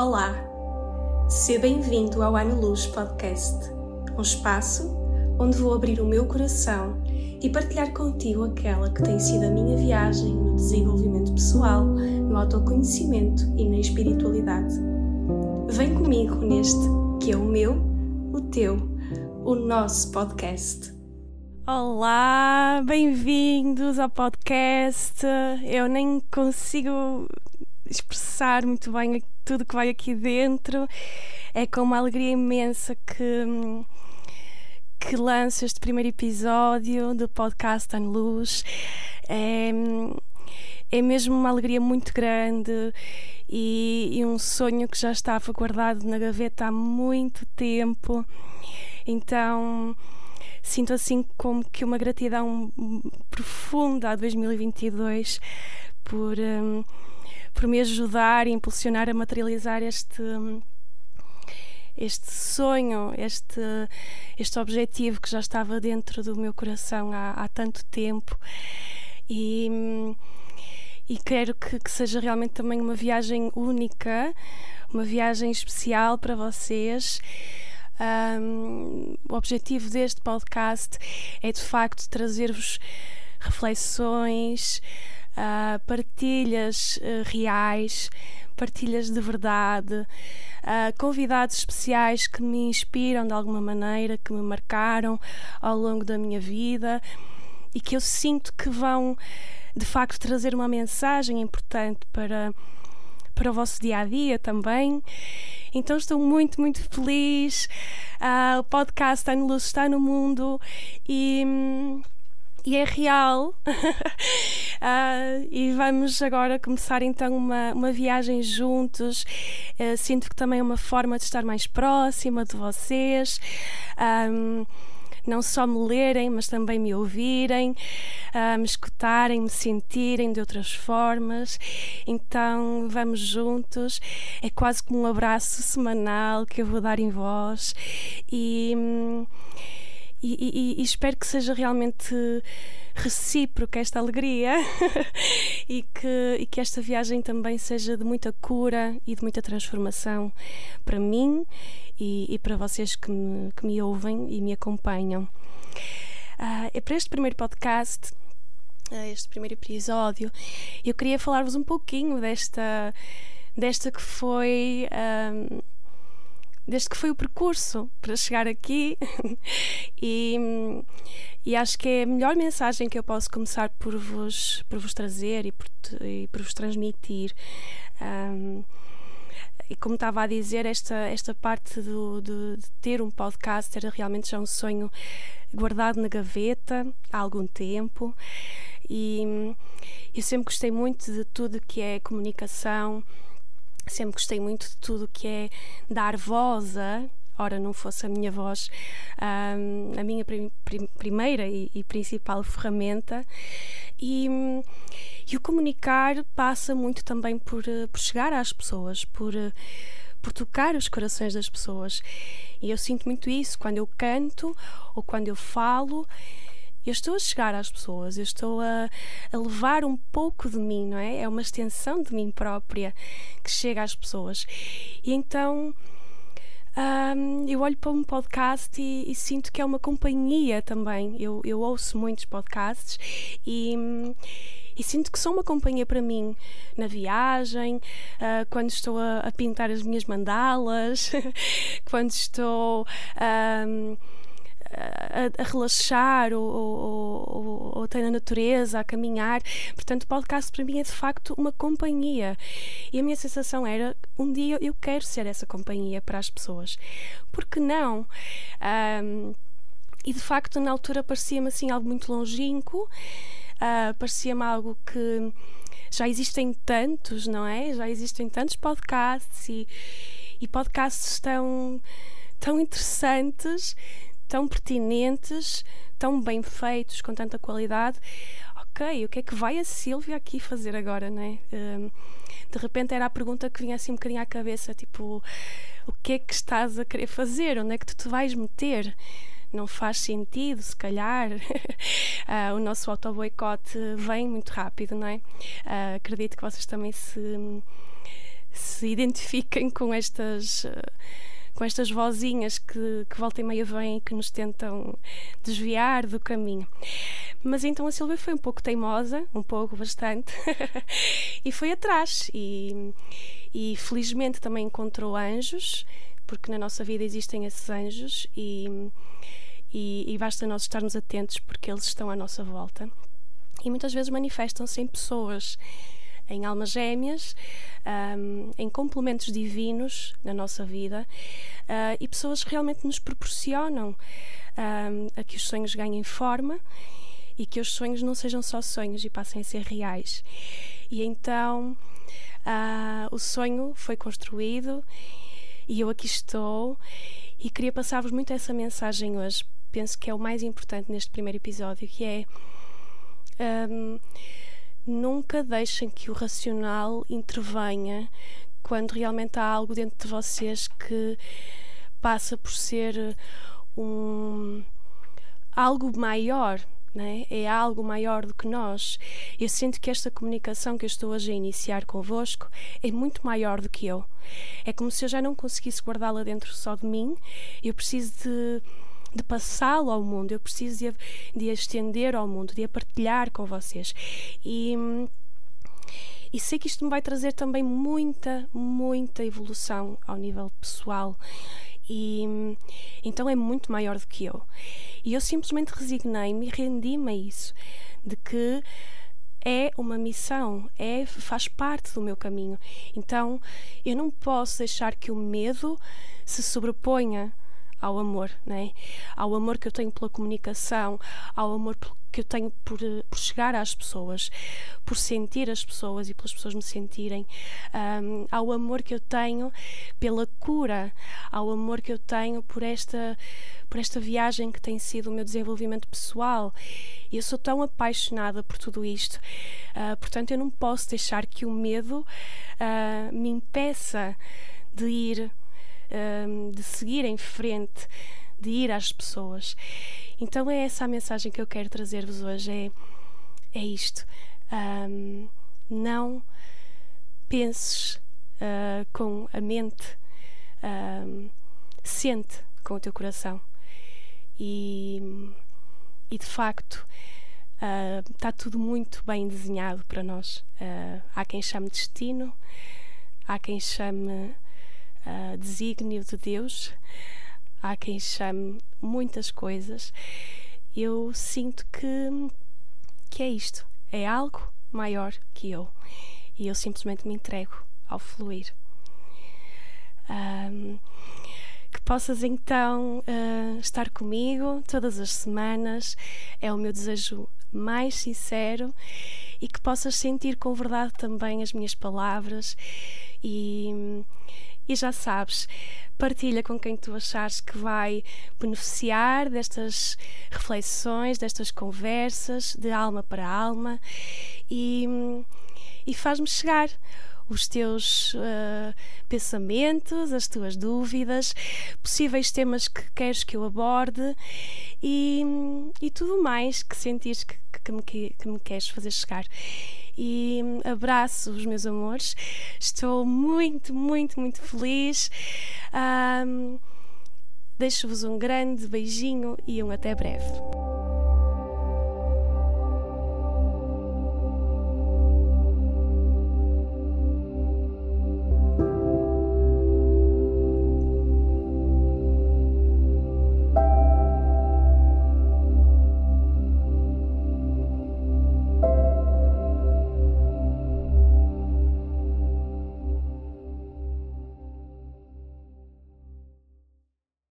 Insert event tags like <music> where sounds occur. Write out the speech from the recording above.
Olá, seja bem-vindo ao Ano Luz Podcast, um espaço onde vou abrir o meu coração e partilhar contigo aquela que tem sido a minha viagem no desenvolvimento pessoal, no autoconhecimento e na espiritualidade. Vem comigo neste que é o meu, o teu, o nosso podcast. Olá, bem-vindos ao podcast. Eu nem consigo expressar muito bem tudo que vai aqui dentro. É com uma alegria imensa que, que lanço este primeiro episódio do podcast An Luz. É, é mesmo uma alegria muito grande e, e um sonho que já estava guardado na gaveta há muito tempo. Então sinto assim como que uma gratidão profunda a 2022 por, um, por me ajudar e impulsionar a materializar este este sonho, este, este objetivo que já estava dentro do meu coração há, há tanto tempo. E, e quero que, que seja realmente também uma viagem única, uma viagem especial para vocês. Um, o objetivo deste podcast é de facto trazer-vos reflexões, uh, partilhas uh, reais, partilhas de verdade, uh, convidados especiais que me inspiram de alguma maneira, que me marcaram ao longo da minha vida e que eu sinto que vão de facto trazer uma mensagem importante para para o vosso dia a dia também. Então estou muito, muito feliz. Uh, o podcast Ano Luz está no mundo e. e é real. uh, <laughs> e vamos agora começar então uma, uma viagem juntos. Uh, sinto que também é uma forma de estar mais próxima de vocês. Um, não só me lerem, mas também me ouvirem, uh, me escutarem, me sentirem de outras formas. Então vamos juntos, é quase como um abraço semanal que eu vou dar em voz e, e, e, e espero que seja realmente recíproca esta alegria <laughs> e, que, e que esta viagem também seja de muita cura e de muita transformação para mim e, e para vocês que me, que me ouvem e me acompanham. Uh, é para este primeiro podcast, uh, este primeiro episódio, eu queria falar-vos um pouquinho desta, desta que foi. Um, desde que foi o percurso para chegar aqui <laughs> e, e acho que é a melhor mensagem que eu posso começar por vos, por vos trazer e por, e por vos transmitir. Um, e como estava a dizer, esta, esta parte do, de, ter um podcast era realmente já um sonho guardado na gaveta há algum tempo e eu sempre gostei muito de tudo que é comunicação, sempre gostei muito de tudo que é dar voz a ora não fosse a minha voz um, a minha prim, prim, primeira e, e, principal ferramenta. E, e, o comunicar passa muito também por, eh, por chegar às pessoas por eh, por tocar os corações das pessoas. E eu sinto muito isso quando eu canto ou quando eu falo eu estou a chegar às pessoas, eu estou a, a, levar um pouco de mim, não é? É uma extensão de mim própria que chega às pessoas. E então um, eu olho para um podcast e, e, sinto que é uma companhia também. Eu, eu ouço muitos podcasts e, e, sinto que são uma companhia para mim na viagem, uh, quando estou a, a, pintar as minhas mandalas, <laughs> quando estou. Um, a, a, relaxar ou, ou, ou, ou ter na natureza, a caminhar. Portanto, o podcast para mim é de facto uma companhia. E a minha sensação era: um dia eu quero ser essa companhia para as pessoas. Por que não? Um, e de facto, na altura, parecia-me assim algo muito longínquo, uh, parecia-me algo que já existem tantos, não é? Já existem tantos podcasts e, e podcasts tão, tão interessantes tão pertinentes, tão bem feitos, com tanta qualidade. Ok, o que é que vai a Silvia aqui fazer agora, né? Um, de repente era a pergunta que vinha assim um bocadinho à cabeça, tipo, o que é que estás a querer fazer? Onde é que tu te vais meter? Não faz sentido, se calhar. uh, <laughs> o nosso auto-boicote vem muito rápido, não é? Uh, acredito que vocês também se se identifiquem com estas. Com estas vozinhas que, que volta e meia vêm e que nos tentam desviar do caminho. Mas então a Silvia foi um pouco teimosa, um pouco, bastante, <laughs> e foi atrás. E, e felizmente também encontrou anjos, porque na nossa vida existem esses anjos, e, e, e basta nós estarmos atentos porque eles estão à nossa volta. E muitas vezes manifestam-se em pessoas em almas gêmeas, um, em complementos divinos na nossa vida uh, e pessoas que realmente nos proporcionam um, a que os sonhos ganhem forma e que os sonhos não sejam só sonhos e passem a ser reais. E então uh, o sonho foi construído e eu aqui estou e queria passar-vos muito essa mensagem hoje. Penso que é o mais importante neste primeiro episódio, que é um, nunca deixem que o racional intervenha quando realmente há algo dentro de vocês que passa por ser um algo maior né? é algo maior do que nós. Eu sinto que esta comunicação que eu estou hoje a iniciar convosco é muito maior do que eu. É como se eu já não conseguisse guardá-la dentro só de mim, eu preciso de, de passá-la ao mundo, eu preciso de, de estender ao mundo, de a partilhar com vocês. E. E sei que isto me vai trazer também muita, muita evolução ao nível pessoal. E então é muito maior do que eu. E eu simplesmente resignei-me e rendi-me a isso, de que é uma missão, é faz parte do meu caminho. Então, eu não posso deixar que o medo se sobreponha ao amor, né? ao amor que eu tenho pela comunicação, ao amor que eu tenho por, por chegar às pessoas, por sentir as pessoas e pelas pessoas me sentirem, um, ao amor que eu tenho pela cura, ao amor que eu tenho por esta, por esta viagem que tem sido o meu desenvolvimento pessoal. Eu sou tão apaixonada por tudo isto, uh, portanto, eu não posso deixar que o medo uh, me impeça de ir um, de seguir em frente, de ir às pessoas. Então é essa a mensagem que eu quero trazer-vos hoje: é, é isto. Um, não penses uh, com a mente, um, sente com o teu coração. E, e de facto, uh, está tudo muito bem desenhado para nós. Uh, há quem chame destino, há quem chame uh, desígnio de Deus, há quem chame muitas coisas. Eu sinto que, que é isto, é algo maior que eu. E eu simplesmente me entrego ao fluir. Um, que possas então uh, estar comigo todas as semanas, é o meu desejo mais sincero. E que possas sentir com verdade também as minhas palavras. E e já sabes, partilha com quem tu achares que vai beneficiar destas reflexões, destas conversas de alma para alma e, e faz-me chegar os teus uh, pensamentos, as tuas dúvidas, possíveis temas que queres que eu aborde e, e tudo mais que sentires que, que, me, que me queres fazer chegar e abraço os meus amores. Estou muito, muito, muito feliz. Um, Deixo-vos um grande beijinho e um até breve.